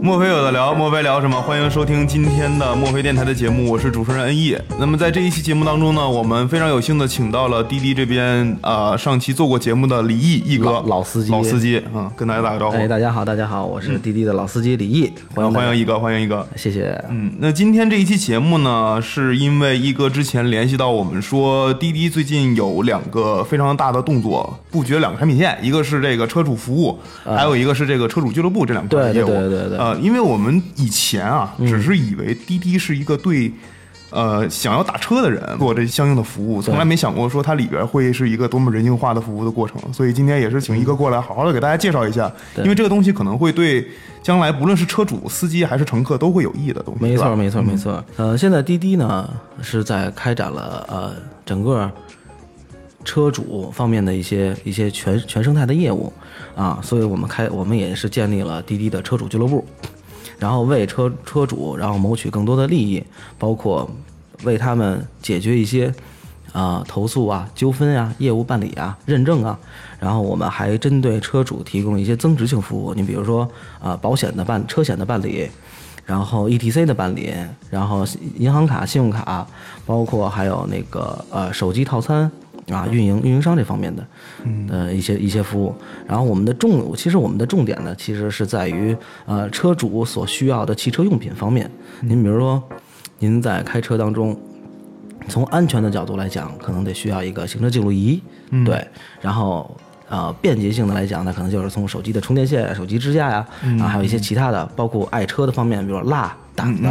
墨菲有的聊，墨菲聊什么？欢迎收听今天的墨菲电台的节目，我是主持人恩义。那么在这一期节目当中呢，我们非常有幸的请到了滴滴这边呃上期做过节目的李毅毅哥，老司机，老司机啊，跟大家打个招呼。哎，大家好，大家好，我是滴滴的老司机李毅，欢迎欢迎毅哥，欢迎毅哥，谢谢。嗯，那今天这一期节目呢，是因为毅哥之前联系到我们说，滴滴最近有两个非常大的动作，布局了两个产品线，一个是这个车主服务，还有一个是这个车主俱乐部这两块业务。对对对对。呃，因为我们以前啊，只是以为滴滴是一个对，呃，想要打车的人做这相应的服务，从来没想过说它里边会是一个多么人性化的服务的过程。所以今天也是请一哥过来，好好的给大家介绍一下，因为这个东西可能会对将来不论是车主、司机还是乘客都会有益的东西。没错，没错，没错。呃，现在滴滴呢是在开展了呃整个车主方面的一些一些全全生态的业务啊，所以我们开我们也是建立了滴滴的车主俱乐部。然后为车车主，然后谋取更多的利益，包括为他们解决一些啊投诉啊、纠纷啊、业务办理啊、认证啊。然后我们还针对车主提供一些增值性服务，你比如说啊保险的办、车险的办理，然后 ETC 的办理，然后银行卡、信用卡，包括还有那个呃手机套餐。啊，运营运营商这方面的，呃一些一些服务，然后我们的重，其实我们的重点呢，其实是在于呃车主所需要的汽车用品方面。您比如说，您在开车当中，从安全的角度来讲，可能得需要一个行车记录仪，对，然后。呃，便捷性的来讲呢，可能就是从手机的充电线、手机支架呀，啊，还有一些其他的，包括爱车的方面，比如蜡挡的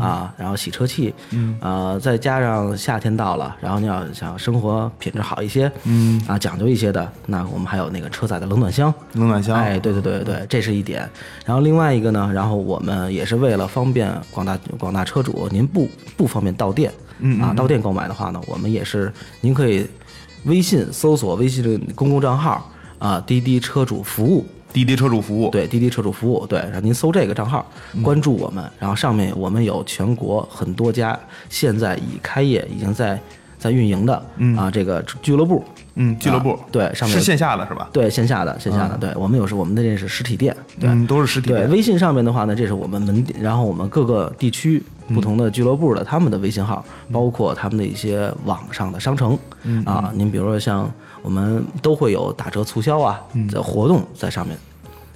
啊，然后洗车器，呃，再加上夏天到了，然后你要想生活品质好一些，嗯啊，讲究一些的，那我们还有那个车载的冷暖箱，冷暖箱，哎，对对对对，这是一点。然后另外一个呢，然后我们也是为了方便广大广大车主，您不不方便到店，啊，到店购买的话呢，我们也是您可以。微信搜索微信的公共账号啊，滴滴车主服务，滴滴车主服务，对，滴滴车主服务，对，让您搜这个账号，关注我们，然后上面我们有全国很多家现在已开业、已经在在运营的啊这个俱乐部，嗯，俱乐部，对，上面是线下的是吧？对，线下的，线下的，对我们有时我们的这是实体店，对，都是实体。对，微信上面的话呢，这是我们门店，然后我们各个地区。不同的俱乐部的他们的微信号，包括他们的一些网上的商城啊，您比如说像我们都会有打折促销啊的活动在上面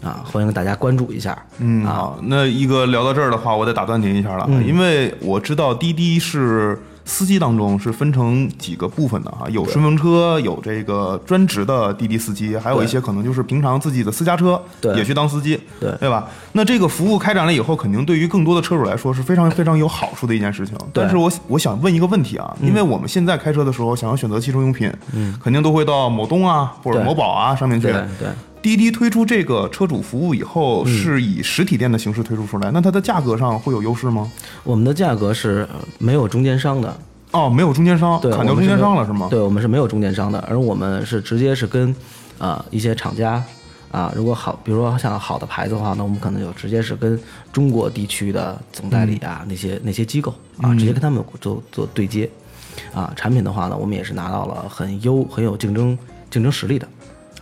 啊，欢迎大家关注一下。嗯，好，那一哥聊到这儿的话，我得打断您一下了，因为我知道滴滴是。司机当中是分成几个部分的哈，有顺风车，有这个专职的滴滴司机，还有一些可能就是平常自己的私家车也去当司机，对。对吧？那这个服务开展了以后，肯定对于更多的车主来说是非常非常有好处的一件事情。但是我我想问一个问题啊，因为我们现在开车的时候，想要选择汽车用品，嗯，肯定都会到某东啊或者某宝啊上面去，对。滴滴推出这个车主服务以后，是以实体店的形式推出出来，那它的价格上会有优势吗？我们的价格是没有中间商的哦，没有中间商，砍掉中间商了是吗？对，我们是没有中间商的，而我们是直接是跟啊一些厂家啊，如果好，比如说像好的牌子的话，那我们可能就直接是跟中国地区的总代理啊那些那些机构啊，直接跟他们做做对接啊，产品的话呢，我们也是拿到了很优很有竞争竞争实力的。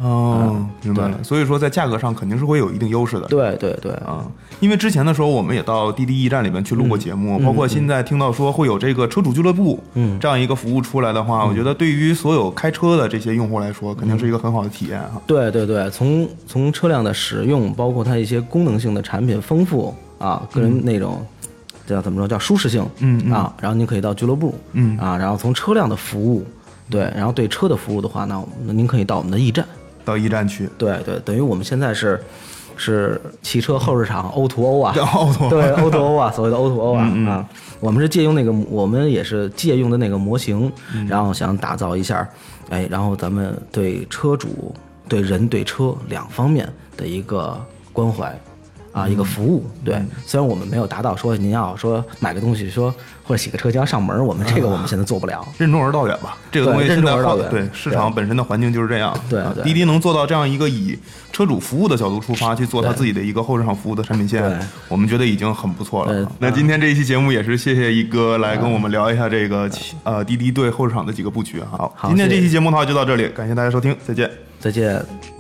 哦，明白了。所以说，在价格上肯定是会有一定优势的。对对对，啊，因为之前的时候，我们也到滴滴驿站里面去录过节目，包括现在听到说会有这个车主俱乐部，嗯，这样一个服务出来的话，我觉得对于所有开车的这些用户来说，肯定是一个很好的体验哈。对对对，从从车辆的使用，包括它一些功能性的产品丰富啊，个人那种叫怎么说叫舒适性，嗯啊，然后您可以到俱乐部，嗯啊，然后从车辆的服务，对，然后对车的服务的话，那那您可以到我们的驿站。到一站去，对对，等于我们现在是，是汽车后市场 O to O 啊，O to O 对 O to O 啊，所谓的 O to O 啊啊，我们是借用那个，我们也是借用的那个模型，然后想打造一下，哎，然后咱们对车主、对人、对车两方面的一个关怀。啊，一个服务，对，虽然我们没有达到说您要说买个东西说或者洗个车就要上门，我们这个我们现在做不了。任重而道远吧，这个东西任重而道远对市场本身的环境就是这样。对滴滴能做到这样一个以车主服务的角度出发去做它自己的一个后市场服务的产品线，我们觉得已经很不错了。那今天这一期节目也是谢谢一哥来跟我们聊一下这个呃滴滴对后市场的几个布局。好，好今天这期节目的话就到这里，感谢大家收听，再见。再见。